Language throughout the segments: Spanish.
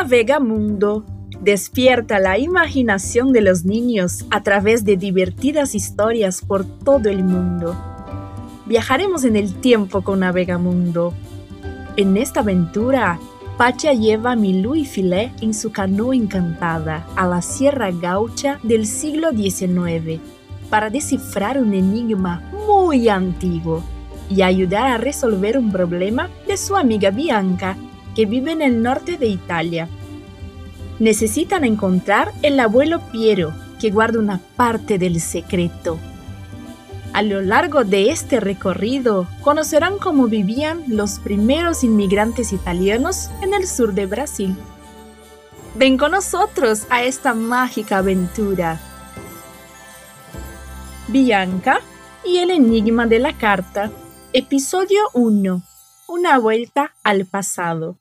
Navega Mundo. Despierta la imaginación de los niños a través de divertidas historias por todo el mundo. Viajaremos en el tiempo con Navegamundo. En esta aventura, Pacha lleva a Milú y Filé en su canoa encantada a la Sierra Gaucha del siglo XIX para descifrar un enigma muy antiguo y ayudar a resolver un problema de su amiga Bianca, que vive en el norte de Italia. Necesitan encontrar el abuelo Piero, que guarda una parte del secreto. A lo largo de este recorrido conocerán cómo vivían los primeros inmigrantes italianos en el sur de Brasil. Ven con nosotros a esta mágica aventura. Bianca y el enigma de la carta. Episodio 1. Una vuelta al pasado.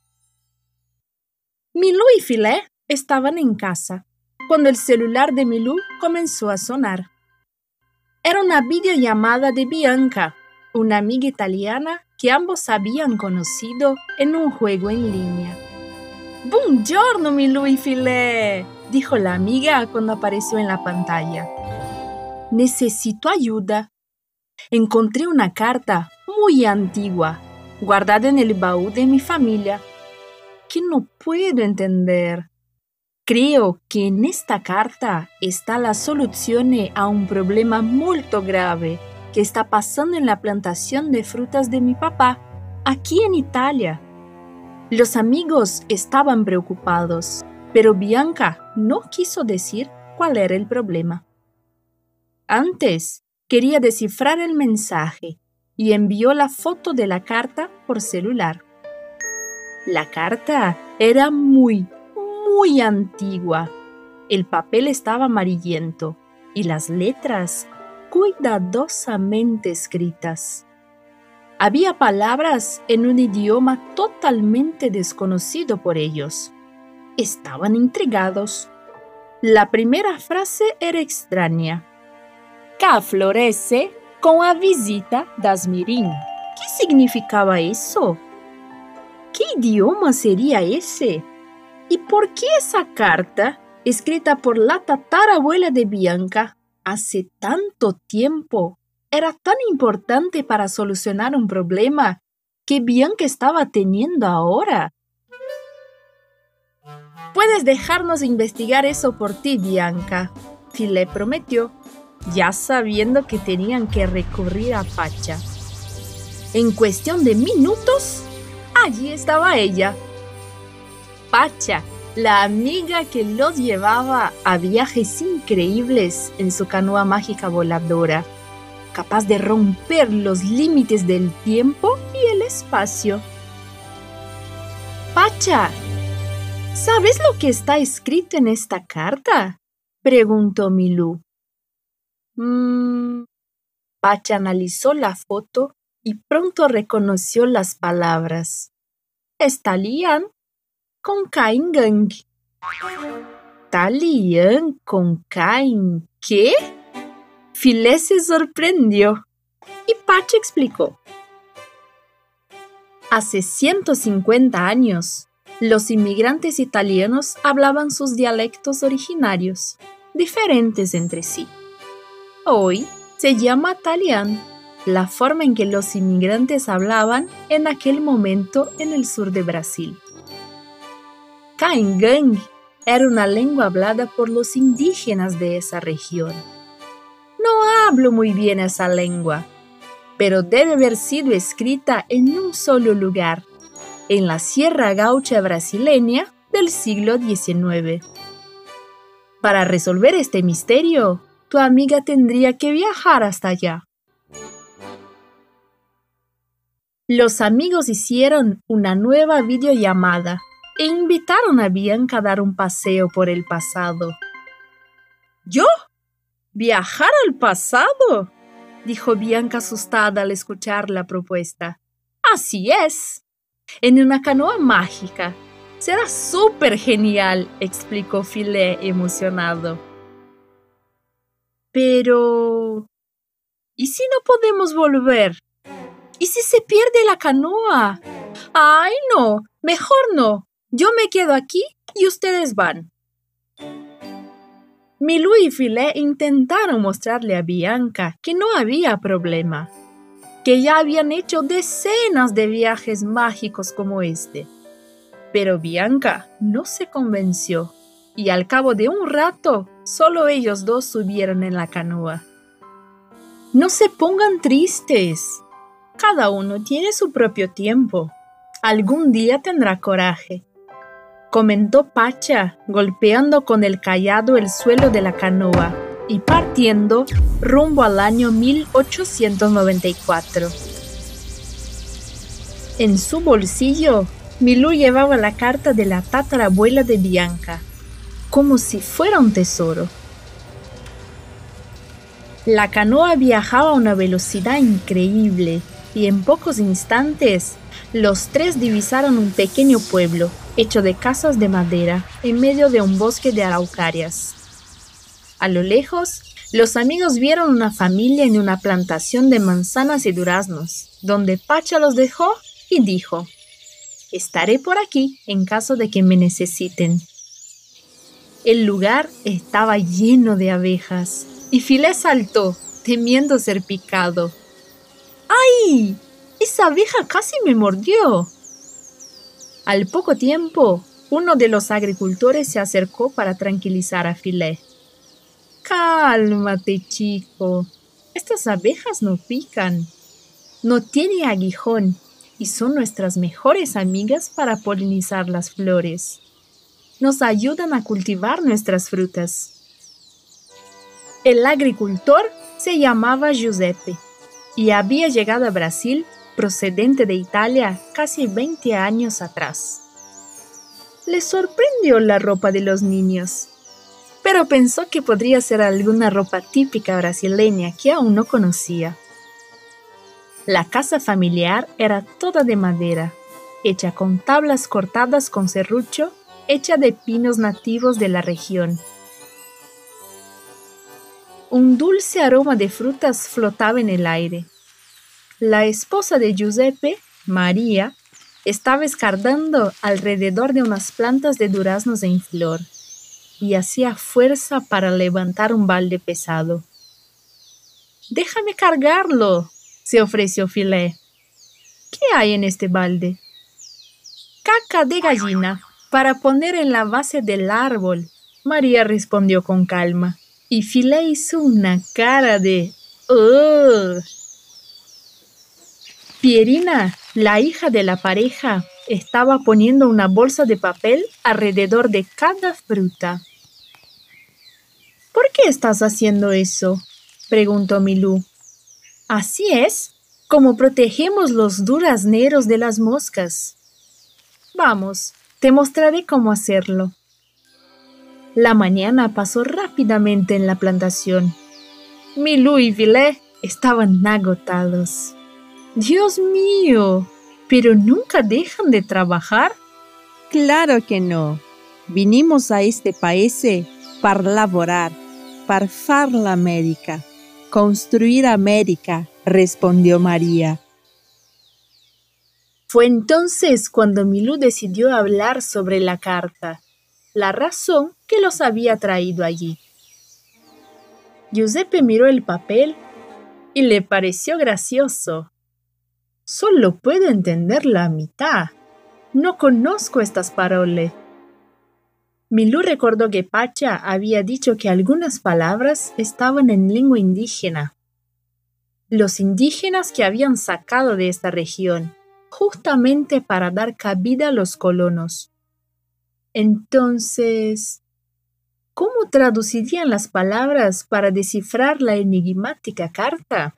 Milú y Filé estaban en casa cuando el celular de Milú comenzó a sonar. Era una videollamada de Bianca, una amiga italiana que ambos habían conocido en un juego en línea. Buongiorno, Milú y Filé, dijo la amiga cuando apareció en la pantalla. Necesito ayuda. Encontré una carta muy antigua, guardada en el baúl de mi familia, que no puedo entender. Creo que en esta carta está la solución a un problema muy grave que está pasando en la plantación de frutas de mi papá, aquí en Italia. Los amigos estaban preocupados, pero Bianca no quiso decir cuál era el problema. Antes, quería descifrar el mensaje y envió la foto de la carta por celular. La carta era muy, muy antigua. El papel estaba amarillento y las letras cuidadosamente escritas. Había palabras en un idioma totalmente desconocido por ellos. Estaban intrigados. La primera frase era extraña. Cá florece com a visita das Mirim. ¿Qué significaba eso? ¿Qué idioma sería ese? ¿Y por qué esa carta, escrita por la tatarabuela de Bianca hace tanto tiempo, era tan importante para solucionar un problema que Bianca estaba teniendo ahora? Puedes dejarnos investigar eso por ti, Bianca, le prometió ya sabiendo que tenían que recurrir a Pacha. En cuestión de minutos, allí estaba ella. Pacha, la amiga que los llevaba a viajes increíbles en su canoa mágica voladora, capaz de romper los límites del tiempo y el espacio. Pacha, ¿sabes lo que está escrito en esta carta? preguntó Milú. Mm. Pacha analizó la foto y pronto reconoció las palabras. Estalian con Kain Gang. Talian con Kain. ¿Qué? Filé se sorprendió y Pacha explicó. Hace 150 años, los inmigrantes italianos hablaban sus dialectos originarios, diferentes entre sí. Hoy se llama Talian, la forma en que los inmigrantes hablaban en aquel momento en el sur de Brasil. Kaingang era una lengua hablada por los indígenas de esa región. No hablo muy bien esa lengua, pero debe haber sido escrita en un solo lugar, en la Sierra Gaucha brasileña del siglo XIX. Para resolver este misterio, tu amiga tendría que viajar hasta allá. Los amigos hicieron una nueva videollamada e invitaron a Bianca a dar un paseo por el pasado. ¿Yo? ¿Viajar al pasado? dijo Bianca asustada al escuchar la propuesta. Así es. En una canoa mágica. Será súper genial, explicó Filé emocionado. Pero... ¿Y si no podemos volver? ¿Y si se pierde la canoa? Ay, no, mejor no. Yo me quedo aquí y ustedes van. Milú y Filé intentaron mostrarle a Bianca que no había problema, que ya habían hecho decenas de viajes mágicos como este. Pero Bianca no se convenció y al cabo de un rato solo ellos dos subieron en la canoa. No se pongan tristes. Cada uno tiene su propio tiempo. Algún día tendrá coraje comentó Pacha, golpeando con el callado el suelo de la canoa y partiendo rumbo al año 1894. En su bolsillo, Milú llevaba la carta de la tatarabuela de Bianca, como si fuera un tesoro. La canoa viajaba a una velocidad increíble y en pocos instantes los tres divisaron un pequeño pueblo hecho de casas de madera en medio de un bosque de araucarias. A lo lejos, los amigos vieron una familia en una plantación de manzanas y duraznos, donde Pacha los dejó y dijo, Estaré por aquí en caso de que me necesiten. El lugar estaba lleno de abejas y Filé saltó, temiendo ser picado. ¡Ay! Esa abeja casi me mordió. Al poco tiempo, uno de los agricultores se acercó para tranquilizar a Filé. Cálmate, chico. Estas abejas no pican. No tiene aguijón y son nuestras mejores amigas para polinizar las flores. Nos ayudan a cultivar nuestras frutas. El agricultor se llamaba Giuseppe y había llegado a Brasil procedente de Italia casi 20 años atrás. Le sorprendió la ropa de los niños, pero pensó que podría ser alguna ropa típica brasileña que aún no conocía. La casa familiar era toda de madera, hecha con tablas cortadas con serrucho, hecha de pinos nativos de la región. Un dulce aroma de frutas flotaba en el aire la esposa de Giuseppe, María, estaba escardando alrededor de unas plantas de duraznos en flor y hacía fuerza para levantar un balde pesado. Déjame cargarlo, se ofreció Filé. ¿Qué hay en este balde? Caca de gallina para poner en la base del árbol, María respondió con calma. Y Filé hizo una cara de ¡Ugh! Pierina, la hija de la pareja, estaba poniendo una bolsa de papel alrededor de cada fruta. ¿Por qué estás haciendo eso? preguntó Milú. Así es, como protegemos los durazneros de las moscas. Vamos, te mostraré cómo hacerlo. La mañana pasó rápidamente en la plantación. Milú y Vilé estaban agotados. Dios mío, ¿pero nunca dejan de trabajar? Claro que no. Vinimos a este país para laborar, para far la América, construir América, respondió María. Fue entonces cuando Milú decidió hablar sobre la carta, la razón que los había traído allí. Giuseppe miró el papel y le pareció gracioso. Solo puedo entender la mitad. No conozco estas parole. Milú recordó que Pacha había dicho que algunas palabras estaban en lengua indígena. Los indígenas que habían sacado de esta región, justamente para dar cabida a los colonos. Entonces, ¿cómo traducirían las palabras para descifrar la enigmática carta?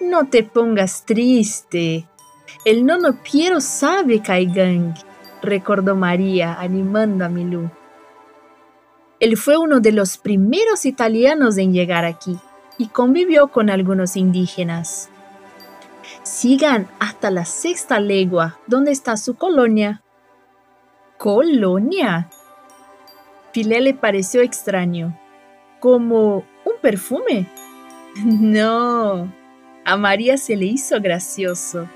No te pongas triste. El nono Piero sabe Kaigang, recordó María, animando a Milú. Él fue uno de los primeros italianos en llegar aquí y convivió con algunos indígenas. Sigan hasta la sexta legua, donde está su colonia. ¿Colonia? Filé le pareció extraño. ¿Como un perfume? No, a María se le hizo gracioso.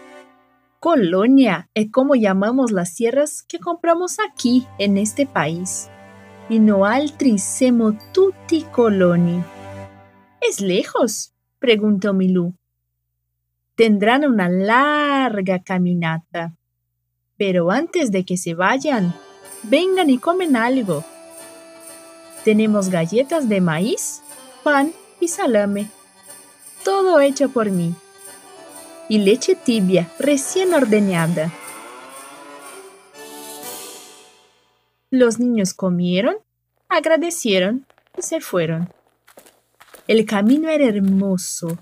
Colonia es como llamamos las tierras que compramos aquí en este país. Y no altri semo tutti coloni. ¿Es lejos? preguntó Milú. Tendrán una larga caminata. Pero antes de que se vayan, vengan y comen algo. Tenemos galletas de maíz, pan y salame. Todo hecho por mí. Y leche tibia recién ordeñada. Los niños comieron, agradecieron y se fueron. El camino era hermoso,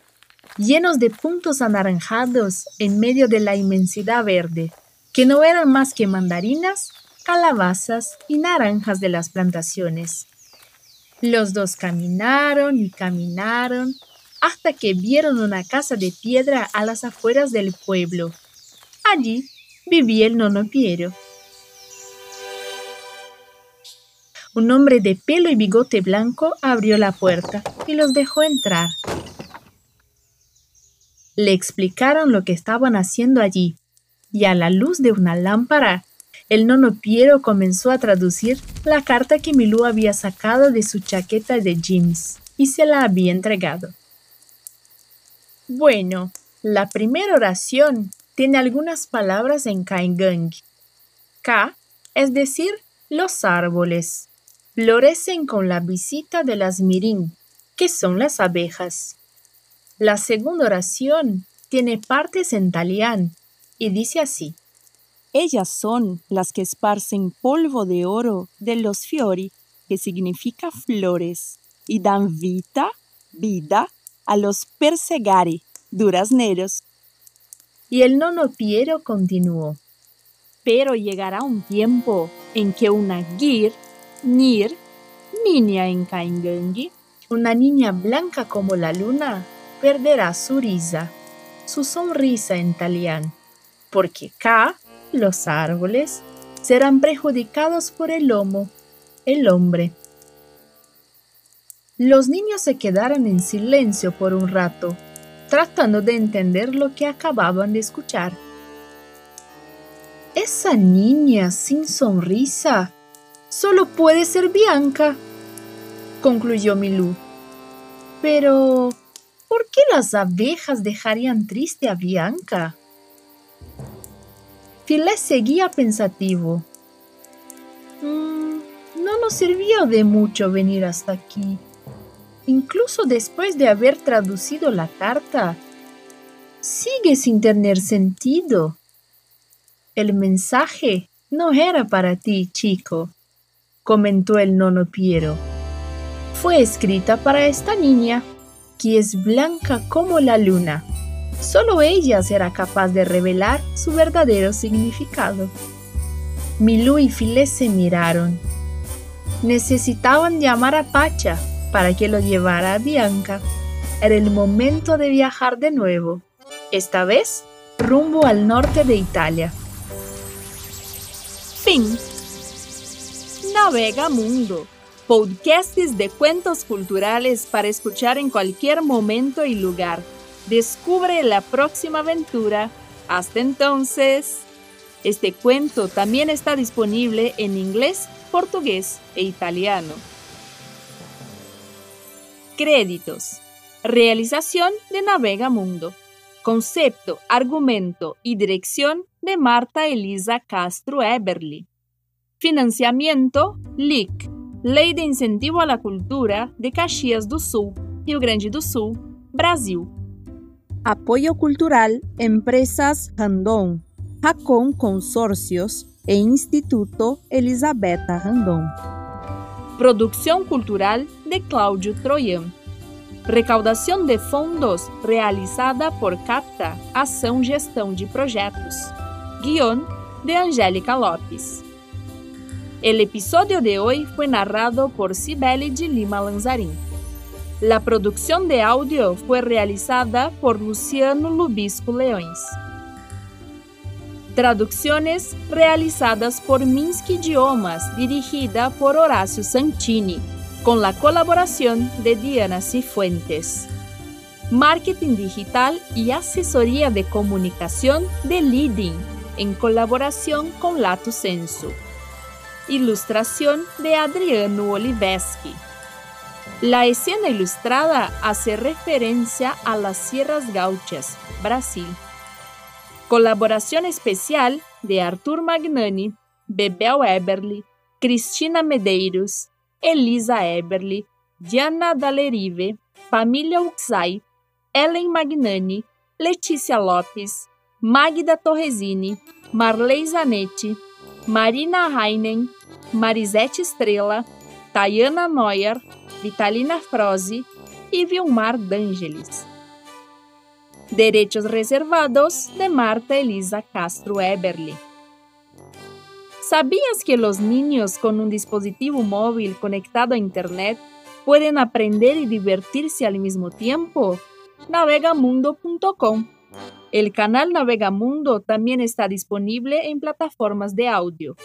llenos de puntos anaranjados en medio de la inmensidad verde, que no eran más que mandarinas, calabazas y naranjas de las plantaciones. Los dos caminaron y caminaron hasta que vieron una casa de piedra a las afueras del pueblo. Allí vivía el nono Piero. Un hombre de pelo y bigote blanco abrió la puerta y los dejó entrar. Le explicaron lo que estaban haciendo allí, y a la luz de una lámpara el nono Piero comenzó a traducir la carta que Milú había sacado de su chaqueta de jeans y se la había entregado. Bueno, la primera oración tiene algunas palabras en Kaingang. Ka, es decir, los árboles, florecen con la visita de las mirin, que son las abejas. La segunda oración tiene partes en talián y dice así. Ellas son las que esparcen polvo de oro de los fiori, que significa flores, y dan vita, vida, a los persegari, durazneros. Y el nono Piero continuó. Pero llegará un tiempo en que una gir, nir, niña en Kaingengi, una niña blanca como la luna, perderá su risa, su sonrisa en talián, porque K los árboles serán perjudicados por el lomo, el hombre. Los niños se quedaron en silencio por un rato, tratando de entender lo que acababan de escuchar. Esa niña sin sonrisa solo puede ser Bianca, concluyó Milú. Pero, ¿por qué las abejas dejarían triste a Bianca? Filé seguía pensativo. Mm, no nos sirvió de mucho venir hasta aquí. Incluso después de haber traducido la carta, sigue sin tener sentido. El mensaje no era para ti, chico, comentó el nono Piero. Fue escrita para esta niña, que es blanca como la luna. Solo ella será capaz de revelar su verdadero significado. Milú y Filé se miraron. Necesitaban llamar a Pacha para que lo llevara a Bianca. Era el momento de viajar de nuevo, esta vez rumbo al norte de Italia. Fin. Navega Mundo. Podcasts de cuentos culturales para escuchar en cualquier momento y lugar. Descubre la próxima aventura. Hasta entonces. Este cuento también está disponible en inglés, portugués e italiano. Créditos. Realización de Navega Mundo. Concepto, argumento y dirección de Marta Elisa Castro Eberly. Financiamiento LIC, Lei de Incentivo à la Cultura de Caxias do Sul, Rio Grande do Sul, Brasil. Apoyo Cultural Empresas Randon, Racon Consórcios e Instituto Elisabetta Randon. Produção Cultural de Cláudio Troian. Recaudação de fundos realizada por CAPTA, Ação Gestão de Projetos. Guión de Angélica Lopes. El episodio de hoy fue narrado por Cibele de Lima Lanzarín. La producción de audio fue realizada por Luciano Lubisco Leões. Traducciones realizadas por Minsk Idiomas, dirigida por Horacio Santini, con la colaboración de Diana Cifuentes. marketing digital y asesoría de comunicación de Leading en colaboración con Lato Senso. Ilustración de Adriano Oliveski. La escena ilustrada hace referencia a las Sierras Gauchas, Brasil. Colaboración especial de Arthur Magnani, Bebel Eberly, Cristina Medeiros, Elisa Eberly, Diana Dallerive, Família Uxai, Ellen Magnani, Letícia Lopes, Magda Torresini, Marley Zanetti, Marina Heinen, Marisete Estrela, Tayana Neuer, Vitalina Frozi e Vilmar D'Angelis. Derechos reservados de Marta Elisa Castro Eberly. ¿Sabías que los niños con un dispositivo móvil conectado a Internet pueden aprender y divertirse al mismo tiempo? navegamundo.com. El canal Navegamundo también está disponible en plataformas de audio.